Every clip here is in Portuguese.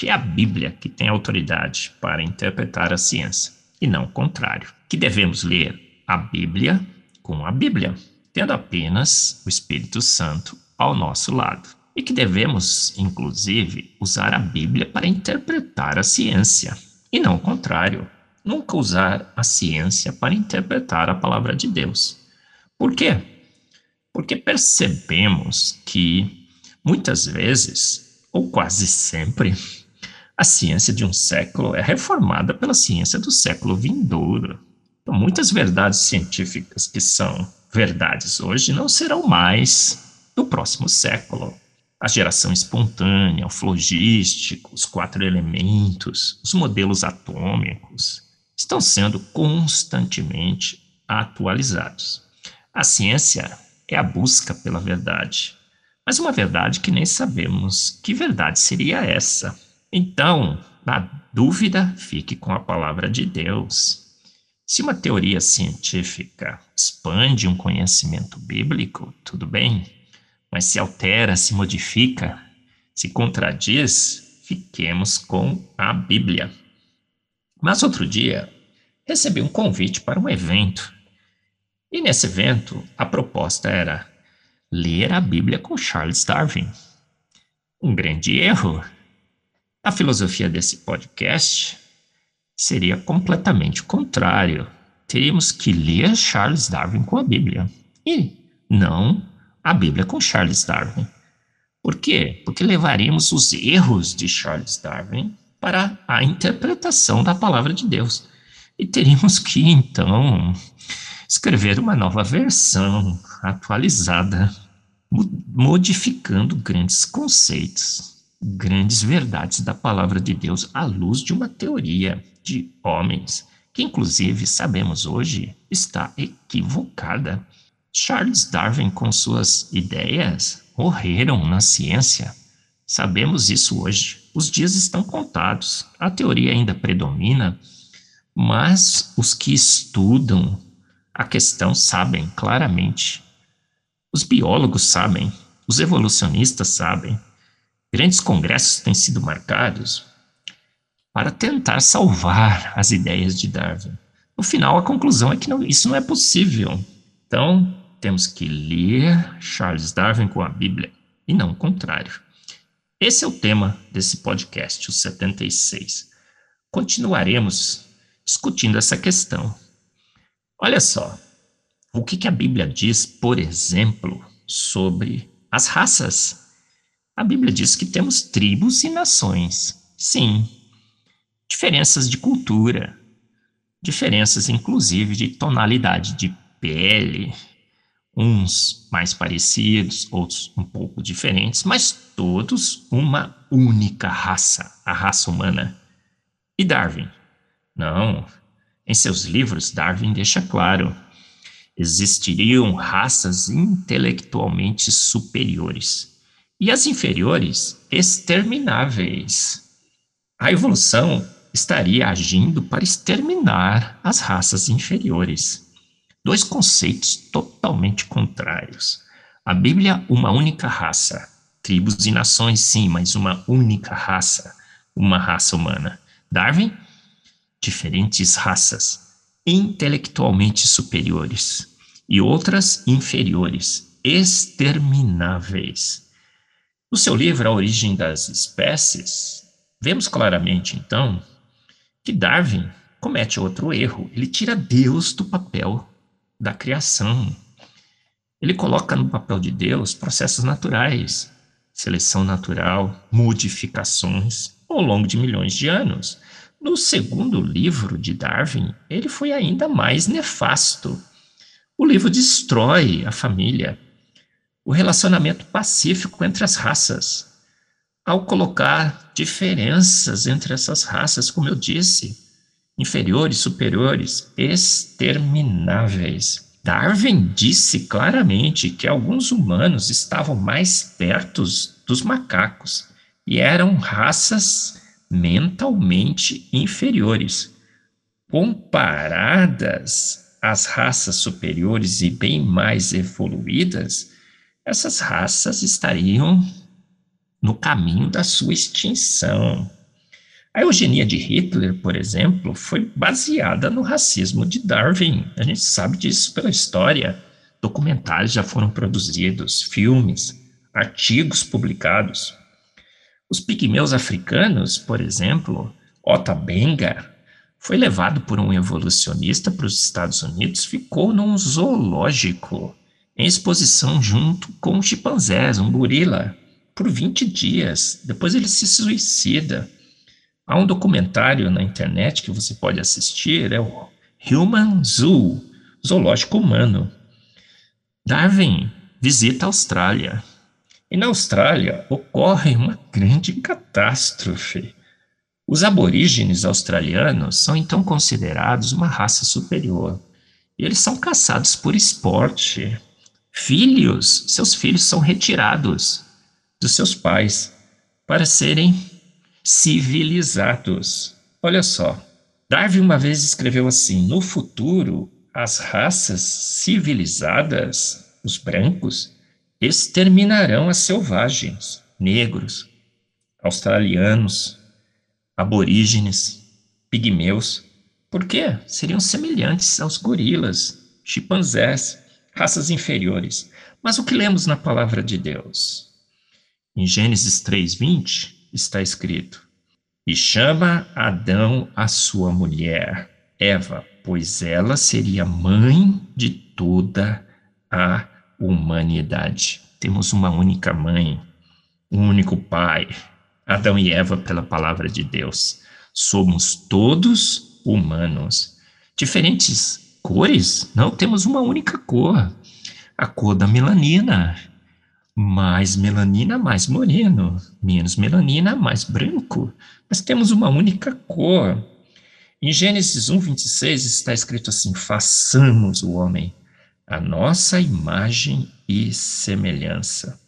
que é a Bíblia que tem autoridade para interpretar a ciência, e não o contrário. Que devemos ler a Bíblia com a Bíblia, tendo apenas o Espírito Santo ao nosso lado. E que devemos, inclusive, usar a Bíblia para interpretar a ciência, e não o contrário. Nunca usar a ciência para interpretar a palavra de Deus. Por quê? Porque percebemos que muitas vezes, ou quase sempre, a ciência de um século é reformada pela ciência do século vindouro. Então, muitas verdades científicas que são verdades hoje não serão mais no próximo século. A geração espontânea, o flogístico, os quatro elementos, os modelos atômicos estão sendo constantemente atualizados. A ciência é a busca pela verdade, mas uma verdade que nem sabemos que verdade seria essa. Então, na dúvida, fique com a palavra de Deus. Se uma teoria científica expande um conhecimento bíblico, tudo bem, mas se altera, se modifica, se contradiz, fiquemos com a Bíblia. Mas outro dia, recebi um convite para um evento. E nesse evento, a proposta era ler a Bíblia com Charles Darwin. Um grande erro, a filosofia desse podcast seria completamente o contrário. Teríamos que ler Charles Darwin com a Bíblia e não a Bíblia com Charles Darwin. Por quê? Porque levaríamos os erros de Charles Darwin para a interpretação da palavra de Deus. E teríamos que, então, escrever uma nova versão atualizada, modificando grandes conceitos grandes verdades da palavra de Deus à luz de uma teoria de homens, que inclusive sabemos hoje está equivocada. Charles Darwin, com suas ideias, morreram na ciência. Sabemos isso hoje. Os dias estão contados. A teoria ainda predomina, mas os que estudam a questão sabem claramente. Os biólogos sabem, os evolucionistas sabem, Grandes congressos têm sido marcados para tentar salvar as ideias de Darwin. No final, a conclusão é que não, isso não é possível. Então, temos que ler Charles Darwin com a Bíblia e não o contrário. Esse é o tema desse podcast, o 76. Continuaremos discutindo essa questão. Olha só, o que, que a Bíblia diz, por exemplo, sobre as raças a Bíblia diz que temos tribos e nações. Sim. Diferenças de cultura, diferenças inclusive de tonalidade de pele, uns mais parecidos, outros um pouco diferentes, mas todos uma única raça, a raça humana. E Darwin? Não. Em seus livros, Darwin deixa claro: existiriam raças intelectualmente superiores e as inferiores extermináveis. A evolução estaria agindo para exterminar as raças inferiores. Dois conceitos totalmente contrários. A Bíblia, uma única raça. Tribos e nações, sim, mas uma única raça, uma raça humana. Darwin, diferentes raças, intelectualmente superiores e outras inferiores, extermináveis. No seu livro A Origem das Espécies, vemos claramente, então, que Darwin comete outro erro. Ele tira Deus do papel da criação. Ele coloca no papel de Deus processos naturais, seleção natural, modificações ao longo de milhões de anos. No segundo livro de Darwin, ele foi ainda mais nefasto. O livro destrói a família, o relacionamento pacífico entre as raças, ao colocar diferenças entre essas raças, como eu disse. inferiores, superiores, extermináveis. Darwin disse claramente que alguns humanos estavam mais perto dos macacos e eram raças mentalmente inferiores. Comparadas às raças superiores e bem mais evoluídas, essas raças estariam no caminho da sua extinção. A eugenia de Hitler, por exemplo, foi baseada no racismo de Darwin. A gente sabe disso pela história. Documentários já foram produzidos, filmes, artigos publicados. Os pigmeus africanos, por exemplo, Ota Benga, foi levado por um evolucionista para os Estados Unidos, ficou num zoológico, em exposição junto com chimpanzés, um gorila, por 20 dias. Depois ele se suicida. Há um documentário na internet que você pode assistir, é o Human Zoo, Zoológico Humano. Darwin visita a Austrália. E na Austrália ocorre uma grande catástrofe. Os aborígenes australianos são então considerados uma raça superior. E eles são caçados por esporte. Filhos, seus filhos são retirados dos seus pais para serem civilizados. Olha só, Darwin uma vez escreveu assim: no futuro, as raças civilizadas, os brancos, exterminarão as selvagens, negros, australianos, aborígenes, pigmeus. Por quê? Seriam semelhantes aos gorilas, chimpanzés, raças inferiores. Mas o que lemos na palavra de Deus? Em Gênesis 3:20, está escrito: E chama Adão a sua mulher, Eva, pois ela seria mãe de toda a humanidade. Temos uma única mãe, um único pai, Adão e Eva, pela palavra de Deus. Somos todos humanos. Diferentes cores? Não, temos uma única cor. A cor da melanina, mais melanina, mais moreno, menos melanina, mais branco. Mas temos uma única cor. Em Gênesis 1, 26 está escrito assim: façamos o homem a nossa imagem e semelhança.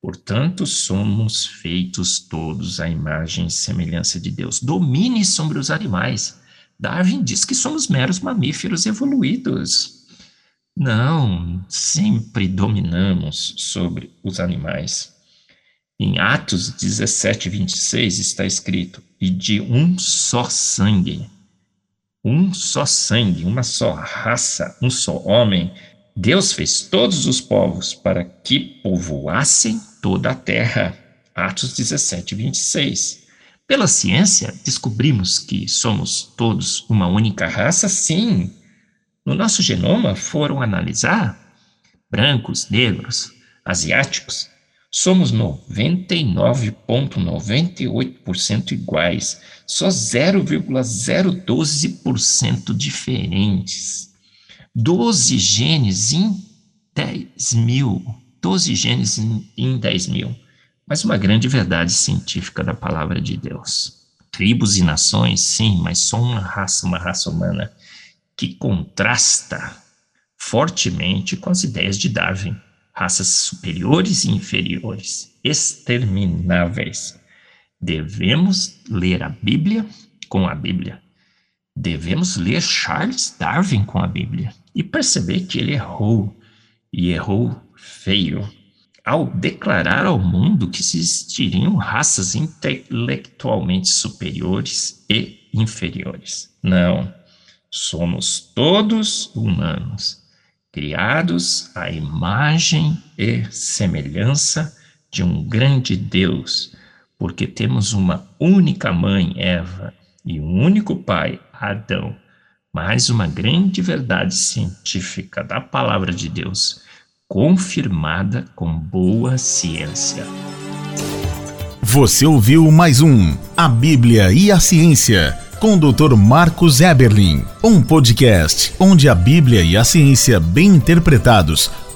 Portanto, somos feitos todos à imagem e semelhança de Deus. Domine sobre os animais. Darwin diz que somos meros mamíferos evoluídos. Não, sempre dominamos sobre os animais. Em Atos 17, 26 está escrito: e de um só sangue, um só sangue, uma só raça, um só homem, Deus fez todos os povos para que povoassem toda a terra. Atos 17, 26. Pela ciência, descobrimos que somos todos uma única raça, sim, no nosso genoma foram analisar brancos, negros, asiáticos, somos 99,98% iguais, só 0,012% diferentes. 12 genes em 10 mil. 12 genes em, em 10 mil. Mas uma grande verdade científica da palavra de Deus. Tribos e nações, sim, mas só uma raça, uma raça humana que contrasta fortemente com as ideias de Darwin, raças superiores e inferiores, extermináveis. Devemos ler a Bíblia com a Bíblia. Devemos ler Charles Darwin com a Bíblia e perceber que ele errou, e errou feio, ao declarar ao mundo que existiriam raças intelectualmente superiores e inferiores. Não. Somos todos humanos, criados à imagem e semelhança de um grande Deus, porque temos uma única mãe, Eva, e um único pai, Adão. Mais uma grande verdade científica da palavra de Deus, confirmada com boa ciência. Você ouviu mais um A Bíblia e a Ciência com o Dr. Marcos Eberlin, um podcast onde a Bíblia e a ciência bem interpretados